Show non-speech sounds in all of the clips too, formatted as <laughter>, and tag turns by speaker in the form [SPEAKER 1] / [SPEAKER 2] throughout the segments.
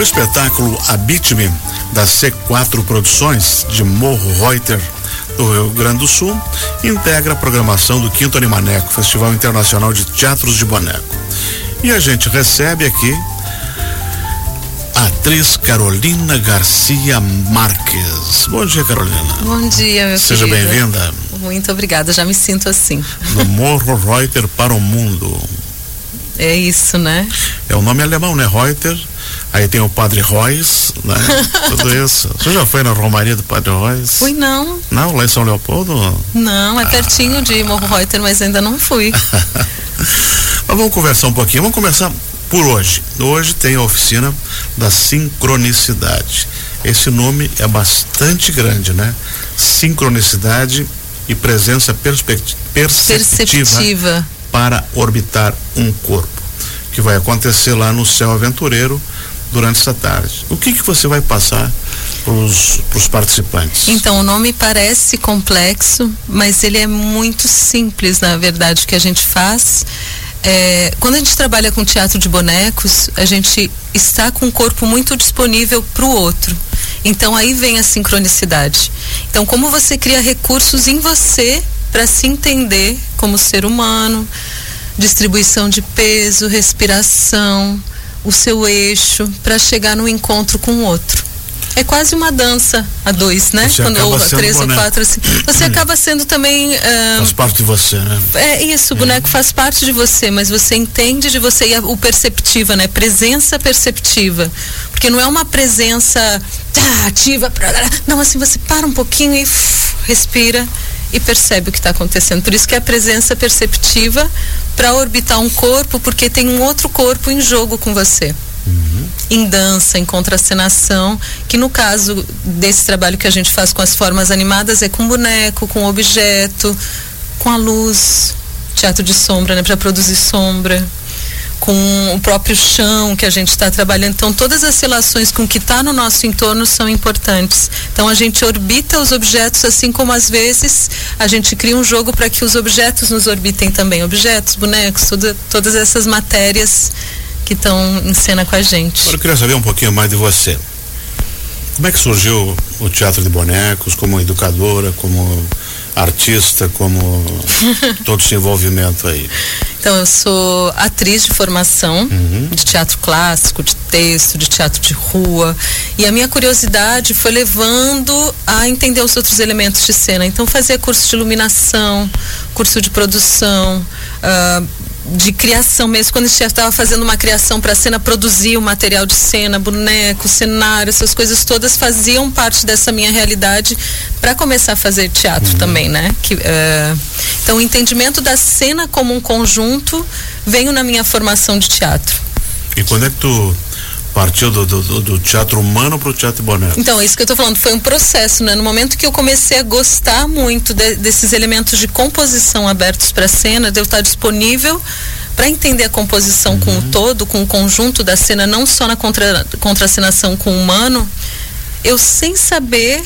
[SPEAKER 1] O espetáculo Habite-me, da C4 Produções, de Morro Reuter, do Rio Grande do Sul, integra a programação do Quinto Animaneco, Festival Internacional de Teatros de Boneco. E a gente recebe aqui a atriz Carolina Garcia Marques. Bom dia, Carolina.
[SPEAKER 2] Bom dia, meu
[SPEAKER 1] Seja bem-vinda.
[SPEAKER 2] Muito obrigada, já me sinto assim.
[SPEAKER 1] Do Morro Reuter para o mundo.
[SPEAKER 2] É isso, né?
[SPEAKER 1] É o nome alemão, né? Reuter. Aí tem o Padre Reus, né? <laughs> Tudo isso. Você já foi na Romaria do Padre Reus?
[SPEAKER 2] Fui não.
[SPEAKER 1] Não, lá em São Leopoldo?
[SPEAKER 2] Não, é pertinho ah. de Morro Reuter, mas ainda não fui. <laughs>
[SPEAKER 1] mas vamos conversar um pouquinho. Vamos começar por hoje. Hoje tem a oficina da sincronicidade. Esse nome é bastante grande, né? Sincronicidade e presença perspectiva, perceptiva para orbitar um corpo, que vai acontecer lá no céu aventureiro durante essa tarde. O que que você vai passar para os participantes?
[SPEAKER 2] Então, o nome parece complexo, mas ele é muito simples, na verdade, o que a gente faz. É, quando a gente trabalha com teatro de bonecos, a gente está com o corpo muito disponível para o outro. Então aí vem a sincronicidade. Então, como você cria recursos em você para se entender como ser humano, distribuição de peso, respiração, o seu eixo, para chegar no encontro com o outro. É quase uma dança a dois, né?
[SPEAKER 1] Você Quando ou a três boneco. ou quatro,
[SPEAKER 2] assim. Você acaba sendo também. Uh,
[SPEAKER 1] faz parte de você, né?
[SPEAKER 2] É isso, o boneco é. faz parte de você, mas você entende de você e a, o perceptiva, né? Presença perceptiva. Porque não é uma presença tá, ativa. Não, assim, você para um pouquinho e uf, respira e percebe o que está acontecendo. Por isso que é a presença perceptiva para orbitar um corpo, porque tem um outro corpo em jogo com você. Uhum. Em dança, em contracenação, que no caso desse trabalho que a gente faz com as formas animadas é com boneco, com objeto, com a luz, teatro de sombra, né, para produzir sombra com o próprio chão que a gente está trabalhando. Então, todas as relações com o que está no nosso entorno são importantes. Então, a gente orbita os objetos, assim como às vezes a gente cria um jogo para que os objetos nos orbitem também. Objetos, bonecos, toda, todas essas matérias que estão em cena com a gente.
[SPEAKER 1] Agora eu queria saber um pouquinho mais de você. Como é que surgiu o teatro de bonecos como educadora, como artista, como <laughs> todo esse envolvimento aí?
[SPEAKER 2] Então, eu sou atriz de formação, uhum. de teatro clássico, de texto, de teatro de rua. E a minha curiosidade foi levando a entender os outros elementos de cena. Então, fazia curso de iluminação, curso de produção. Uh, de criação mesmo, quando a gente estava fazendo uma criação para cena, produzia o material de cena, boneco, cenário, essas coisas todas faziam parte dessa minha realidade para começar a fazer teatro uhum. também, né? Que, uh, então, o entendimento da cena como um conjunto veio na minha formação de teatro.
[SPEAKER 1] E quando é que tu Partiu do, do, do teatro humano para o teatro boneco.
[SPEAKER 2] Então, isso que eu estou falando foi um processo, né? No momento que eu comecei a gostar muito de, desses elementos de composição abertos para a cena, de eu estar disponível para entender a composição uhum. com o uhum. todo, com o conjunto da cena, não só na contra, contracenação com o humano, eu sem saber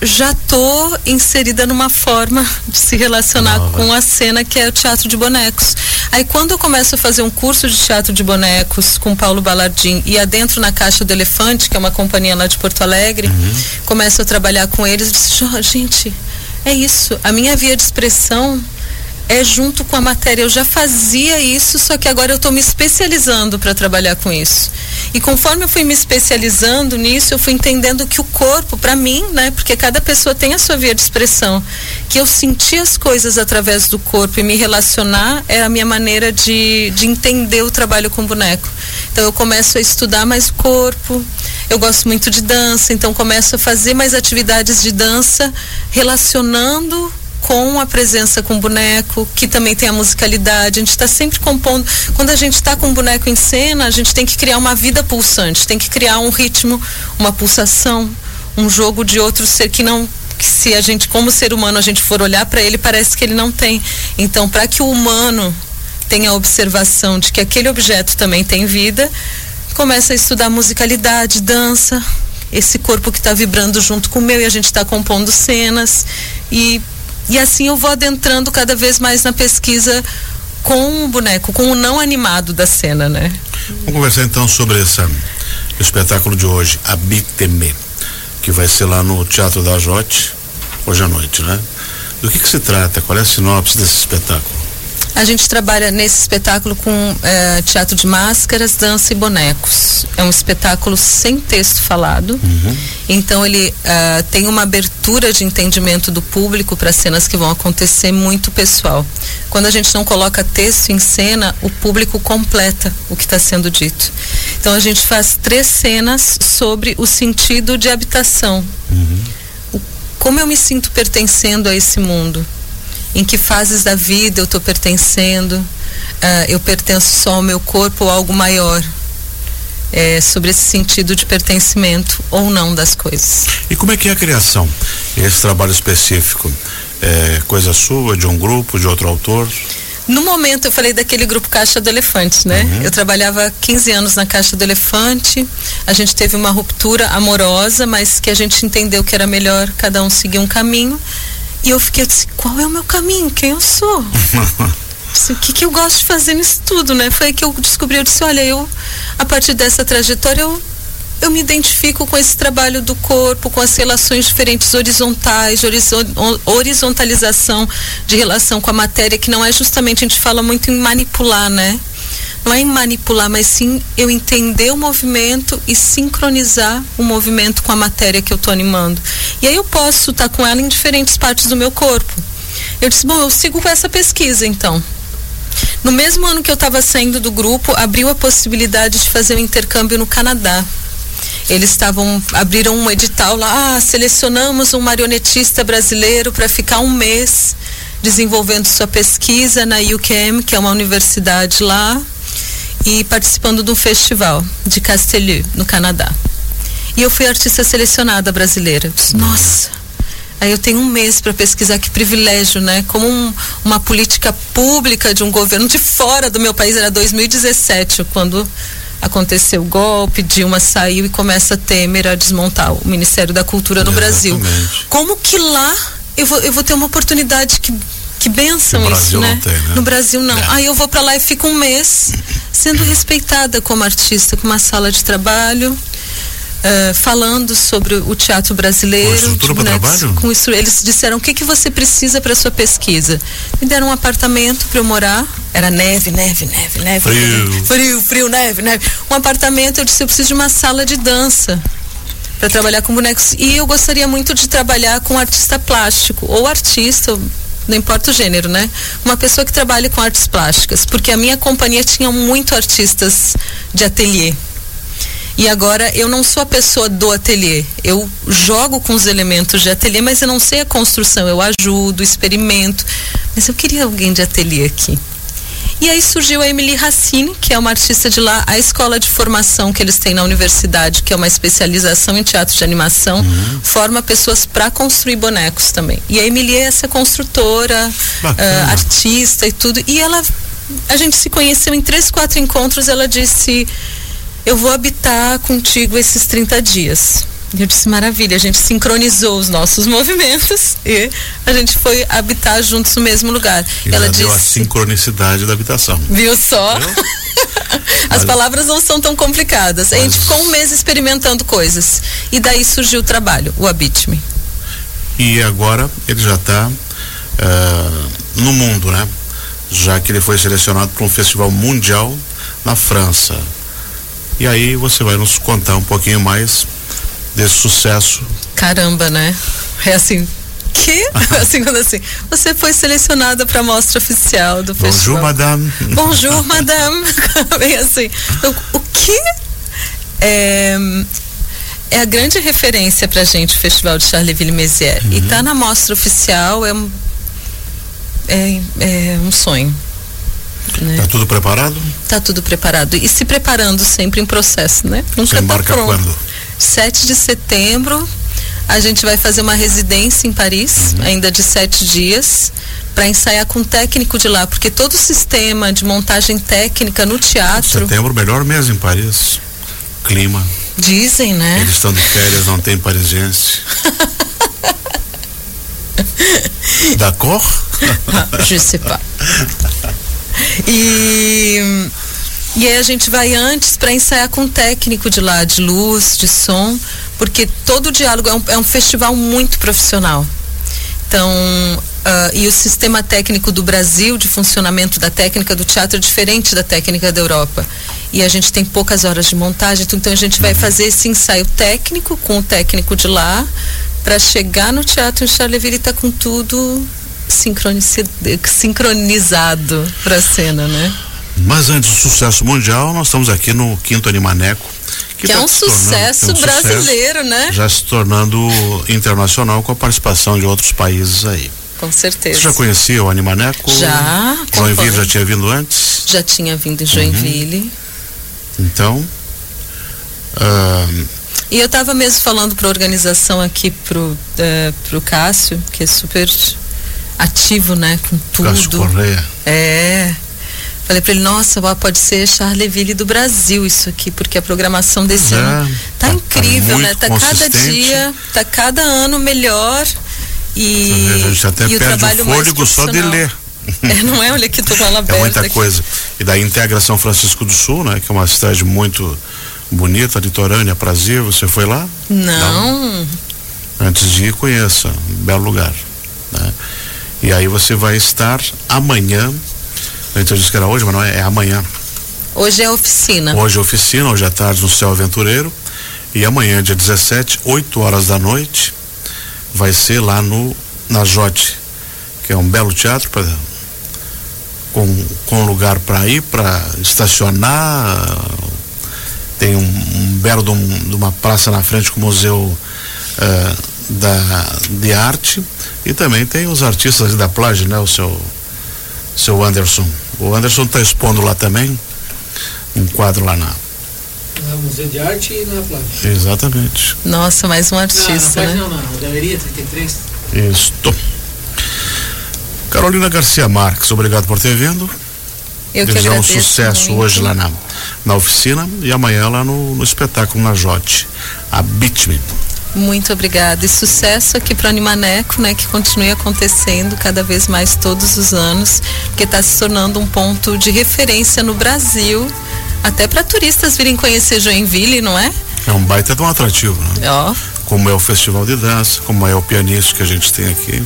[SPEAKER 2] já tô inserida numa forma de se relacionar Nova. com a cena que é o teatro de bonecos. Aí quando eu começo a fazer um curso de teatro de bonecos com Paulo Balardim e adentro na Caixa do Elefante, que é uma companhia lá de Porto Alegre, uhum. começo a trabalhar com eles, disse, gente, é isso, a minha via de expressão é junto com a matéria. Eu já fazia isso, só que agora eu estou me especializando para trabalhar com isso. E conforme eu fui me especializando nisso, eu fui entendendo que o corpo, para mim, né, porque cada pessoa tem a sua via de expressão, que eu sentir as coisas através do corpo e me relacionar é a minha maneira de, de entender o trabalho com boneco. Então eu começo a estudar mais o corpo. Eu gosto muito de dança, então começo a fazer mais atividades de dança relacionando com a presença com o boneco, que também tem a musicalidade. A gente está sempre compondo. Quando a gente está com o boneco em cena, a gente tem que criar uma vida pulsante, tem que criar um ritmo, uma pulsação, um jogo de outro ser que não que se a gente como ser humano a gente for olhar para ele parece que ele não tem. Então, para que o humano tenha a observação de que aquele objeto também tem vida, começa a estudar musicalidade, dança, esse corpo que está vibrando junto com o meu e a gente está compondo cenas e e assim eu vou adentrando cada vez mais na pesquisa com o boneco, com o não animado da cena, né?
[SPEAKER 1] Vamos conversar então sobre essa o espetáculo de hoje, Habite-me, que vai ser lá no Teatro da Jote, hoje à noite, né? Do que, que se trata? Qual é a sinopse desse espetáculo?
[SPEAKER 2] A gente trabalha nesse espetáculo com é, teatro de máscaras, dança e bonecos. É um espetáculo sem texto falado. Uhum. Então ele uh, tem uma abertura de entendimento do público para cenas que vão acontecer muito pessoal. Quando a gente não coloca texto em cena, o público completa o que está sendo dito. Então a gente faz três cenas sobre o sentido de habitação. Uhum. O, como eu me sinto pertencendo a esse mundo em que fases da vida eu estou pertencendo, uh, eu pertenço só ao meu corpo ou algo maior. É, sobre esse sentido de pertencimento ou não das coisas.
[SPEAKER 1] E como é que é a criação? Esse trabalho específico? É coisa sua, de um grupo, de outro autor?
[SPEAKER 2] No momento eu falei daquele grupo Caixa do Elefante, né? Uhum. Eu trabalhava 15 anos na Caixa do Elefante. A gente teve uma ruptura amorosa, mas que a gente entendeu que era melhor cada um seguir um caminho. E eu fiquei assim, qual é o meu caminho? Quem eu sou? <laughs> disse, o que, que eu gosto de fazer nisso tudo, né? Foi aí que eu descobri, eu disse, olha, eu, a partir dessa trajetória, eu, eu me identifico com esse trabalho do corpo, com as relações diferentes horizontais, horizontalização de relação com a matéria, que não é justamente, a gente fala muito em manipular, né? Não é em manipular, mas sim eu entender o movimento e sincronizar o movimento com a matéria que eu estou animando. E aí eu posso estar tá com ela em diferentes partes do meu corpo. Eu disse, bom, eu sigo com essa pesquisa então. No mesmo ano que eu estava saindo do grupo, abriu a possibilidade de fazer um intercâmbio no Canadá. Eles estavam abriram um edital lá, ah, selecionamos um marionetista brasileiro para ficar um mês desenvolvendo sua pesquisa na UQM, que é uma universidade lá, e participando de um festival de Castelhu, no Canadá. E eu fui artista selecionada brasileira. Nossa, aí eu tenho um mês para pesquisar, que privilégio, né? Como um, uma política pública de um governo de fora do meu país, era 2017, quando aconteceu o golpe, Dilma saiu e começa Temer a desmontar o Ministério da Cultura no Brasil. Como que lá eu vou, eu vou ter uma oportunidade que que benção isso, né? Tem, né? No Brasil não. É. Aí eu vou para lá e fico um mês sendo respeitada como artista, com uma sala de trabalho. Uh, falando sobre o teatro brasileiro. Com
[SPEAKER 1] estrutura né, trabalho?
[SPEAKER 2] Com isso, eles disseram o que, que você precisa para sua pesquisa. Me deram um apartamento para eu morar. Era neve, neve, neve, neve.
[SPEAKER 1] Frio.
[SPEAKER 2] Frio, frio, neve, neve. Um apartamento, eu disse, eu preciso de uma sala de dança para trabalhar com bonecos. E eu gostaria muito de trabalhar com artista plástico, ou artista, não importa o gênero, né? Uma pessoa que trabalha com artes plásticas, porque a minha companhia tinha muito artistas de ateliê. E agora eu não sou a pessoa do ateliê. Eu jogo com os elementos de ateliê, mas eu não sei a construção. Eu ajudo, experimento. Mas eu queria alguém de ateliê aqui. E aí surgiu a Emily Racine, que é uma artista de lá, a escola de formação que eles têm na universidade, que é uma especialização em teatro de animação, uhum. forma pessoas para construir bonecos também. E a Emily é essa construtora, uh, artista e tudo. E ela, a gente se conheceu em três, quatro encontros. Ela disse: Eu vou habitar contigo esses 30 dias. Eu disse, maravilha, a gente sincronizou os nossos movimentos e a gente foi habitar juntos no mesmo lugar.
[SPEAKER 1] E Ela disse, deu a sincronicidade da habitação.
[SPEAKER 2] Viu só? Viu? <laughs> As palavras não são tão complicadas. Mas... A gente ficou um mês experimentando coisas. E daí surgiu o trabalho, o Habite-me.
[SPEAKER 1] E agora ele já está uh, eh, no mundo, né? Já que ele foi selecionado para um festival mundial na França. E aí você vai nos contar um pouquinho mais desse sucesso.
[SPEAKER 2] Caramba, né? É assim, que? <laughs> assim, quando assim, você foi selecionada para a mostra oficial do
[SPEAKER 1] Bonjour,
[SPEAKER 2] festival.
[SPEAKER 1] madame.
[SPEAKER 2] Bonjour, madame. <laughs> Bem assim. Então, o que é, é a grande referência pra gente o Festival de Charleville-Mézières. Uhum. E tá na mostra oficial é, é, é um sonho.
[SPEAKER 1] Né? Tá tudo preparado?
[SPEAKER 2] Tá tudo preparado. E se preparando sempre em processo, né?
[SPEAKER 1] Nunca Você tá embarca tá quando?
[SPEAKER 2] 7 de setembro, a gente vai fazer uma residência em Paris, uhum. ainda de sete dias, para ensaiar com o técnico de lá, porque todo o sistema de montagem técnica no teatro.
[SPEAKER 1] Setembro, melhor mês em Paris. Clima.
[SPEAKER 2] Dizem, né?
[SPEAKER 1] Eles estão de férias, não tem parisiense. <laughs> D'accord?
[SPEAKER 2] Je sais pas. E E aí a gente vai antes para ensaiar com o técnico de lá, de luz, de som, porque todo o diálogo é um, é um festival muito profissional. Então, uh, e o sistema técnico do Brasil, de funcionamento da técnica do teatro, é diferente da técnica da Europa. E a gente tem poucas horas de montagem, então a gente vai fazer esse ensaio técnico com o técnico de lá, para chegar no teatro em Charleville e tá com tudo sincronizado para a cena, né?
[SPEAKER 1] Mas antes do sucesso mundial, nós estamos aqui no Quinto Animaneco.
[SPEAKER 2] Que, que tá é, um sucesso é um brasileiro,
[SPEAKER 1] sucesso,
[SPEAKER 2] né?
[SPEAKER 1] Já se tornando internacional com a participação de outros países aí.
[SPEAKER 2] Com certeza.
[SPEAKER 1] Você já conhecia o Animaneco?
[SPEAKER 2] Já.
[SPEAKER 1] Joinville já tinha vindo antes?
[SPEAKER 2] Já tinha vindo em Joinville. Uhum.
[SPEAKER 1] Então. Uh...
[SPEAKER 2] E eu estava mesmo falando para a organização aqui, pro, uh, pro Cássio, que é super ativo, né, com tudo.
[SPEAKER 1] Cássio Correia.
[SPEAKER 2] É. Falei para ele, nossa, pode ser Charleville do Brasil isso aqui, porque a programação desse é, ano tá, tá incrível, tá né? Tá cada dia, tá cada ano melhor e,
[SPEAKER 1] a gente até e perde o, o fôlego só de ler. <laughs>
[SPEAKER 2] É, não é? Olha aqui, tô com ela aberta.
[SPEAKER 1] É muita
[SPEAKER 2] aqui.
[SPEAKER 1] coisa. E da integração São Francisco do Sul, né? Que é uma cidade muito bonita, litorânea, prazer. Você foi lá?
[SPEAKER 2] Não. Não.
[SPEAKER 1] Antes de ir, conheça. Um belo lugar. Né? E aí você vai estar amanhã a gente disse que era hoje, mas não é, é amanhã.
[SPEAKER 2] Hoje é oficina.
[SPEAKER 1] Hoje é oficina, hoje à tarde no Céu Aventureiro. E amanhã, dia 17, 8 horas da noite, vai ser lá no na Jote, que é um belo teatro pra, com, com lugar para ir, para estacionar. Tem um, um belo de, um, de, uma praça na frente com o Museu uh, da, de Arte. E também tem os artistas da Plage, né? O seu seu Anderson. O Anderson está expondo lá também um quadro lá na.
[SPEAKER 3] No Museu de Arte e na Plage.
[SPEAKER 1] Exatamente.
[SPEAKER 2] Nossa, mais um artista.
[SPEAKER 3] Não, não, né? não, na Galeria 33.
[SPEAKER 1] Isso. Carolina Garcia Marques, obrigado por ter vindo.
[SPEAKER 2] Eu que agradeço.
[SPEAKER 1] um sucesso
[SPEAKER 2] muito.
[SPEAKER 1] hoje lá na, na oficina e amanhã lá no, no espetáculo na Jote. A Bitme.
[SPEAKER 2] Muito obrigada e sucesso aqui para o Animaneco, né, que continue acontecendo cada vez mais todos os anos, porque está se tornando um ponto de referência no Brasil, até para turistas virem conhecer Joinville, não é?
[SPEAKER 1] É um baita de um atrativo, né?
[SPEAKER 2] Ó.
[SPEAKER 1] Como é o festival de dança, como é o pianista que a gente tem aqui.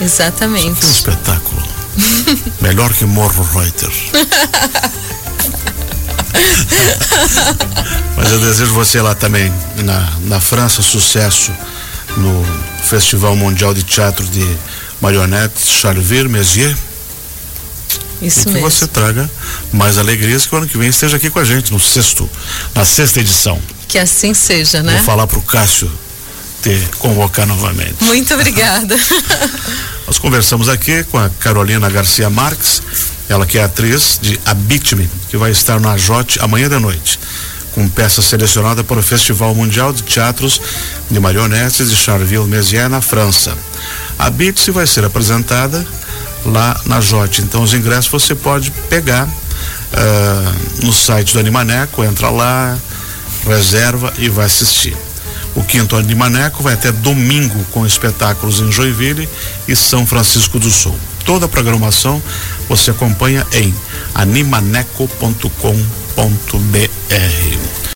[SPEAKER 2] Exatamente.
[SPEAKER 1] É um espetáculo. <laughs> Melhor que Morro Reuter. <laughs> Mas eu desejo você lá também, na, na França, sucesso no Festival Mundial de Teatro de Marionetes Charleville Mézières.
[SPEAKER 2] Isso
[SPEAKER 1] e que
[SPEAKER 2] mesmo.
[SPEAKER 1] você traga mais alegrias que o ano que vem esteja aqui com a gente no sexto, na sexta edição.
[SPEAKER 2] Que assim seja, né?
[SPEAKER 1] Vou falar para o Cássio te convocar novamente.
[SPEAKER 2] Muito obrigada. <laughs>
[SPEAKER 1] Nós conversamos aqui com a Carolina Garcia Marques, ela que é atriz de Habite-me, que vai estar na Jote amanhã da noite, com peça selecionada para o Festival Mundial de Teatros de Marionetes de Charleville-Mézières, na França. Habite-se vai ser apresentada lá na Jote. Então os ingressos você pode pegar uh, no site do Animaneco, entra lá, reserva e vai assistir. O quinto Animaneco vai até domingo com espetáculos em Joinville e São Francisco do Sul. Toda a programação você acompanha em animaneco.com.br.